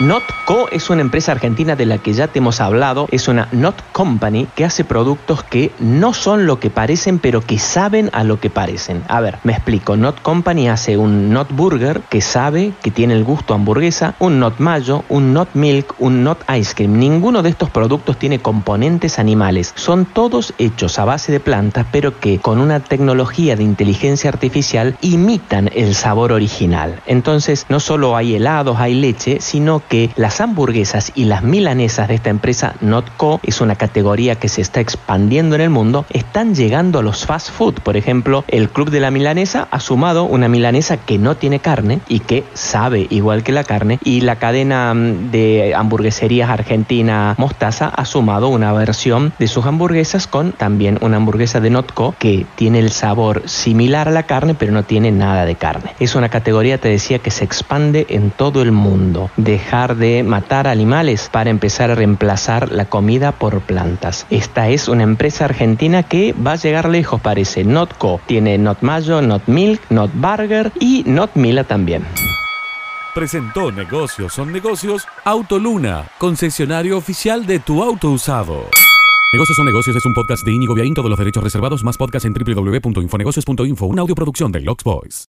Notco es una empresa argentina de la que ya te hemos hablado. Es una Not Company que hace productos que no son lo que parecen, pero que saben a lo que parecen. A ver, me explico. Not Company hace un Not Burger que sabe que tiene el gusto hamburguesa, un Not Mayo, un Not Milk, un Not Ice Cream. Ninguno de estos productos tiene componentes animales. Son todos hechos a base de plantas, pero que con una tecnología de inteligencia artificial imitan el sabor original. Entonces, no solo hay helados, hay leche, sino que las hamburguesas y las milanesas de esta empresa Notco es una categoría que se está expandiendo en el mundo, están llegando a los fast food. Por ejemplo, el Club de la Milanesa ha sumado una milanesa que no tiene carne y que sabe igual que la carne y la cadena mm, de hamburgueserías argentina Mostaza ha sumado una versión de sus hamburguesas con también una hamburguesa de Notco que tiene el sabor similar a la carne pero no tiene nada de carne. Es una categoría, te decía, que se expande en todo el mundo. Deja de matar animales para empezar a reemplazar la comida por plantas. Esta es una empresa argentina que va a llegar lejos, parece. Notco tiene Not Mayo, Not Milk, Not Burger y Not Mila también. Presentó Negocios son negocios Autoluna, concesionario oficial de tu auto usado. Negocios son negocios es un podcast de Íñigo Viaín, todos los derechos reservados, más podcast en www.infonegocios.info, una audioproducción de Lux Boys.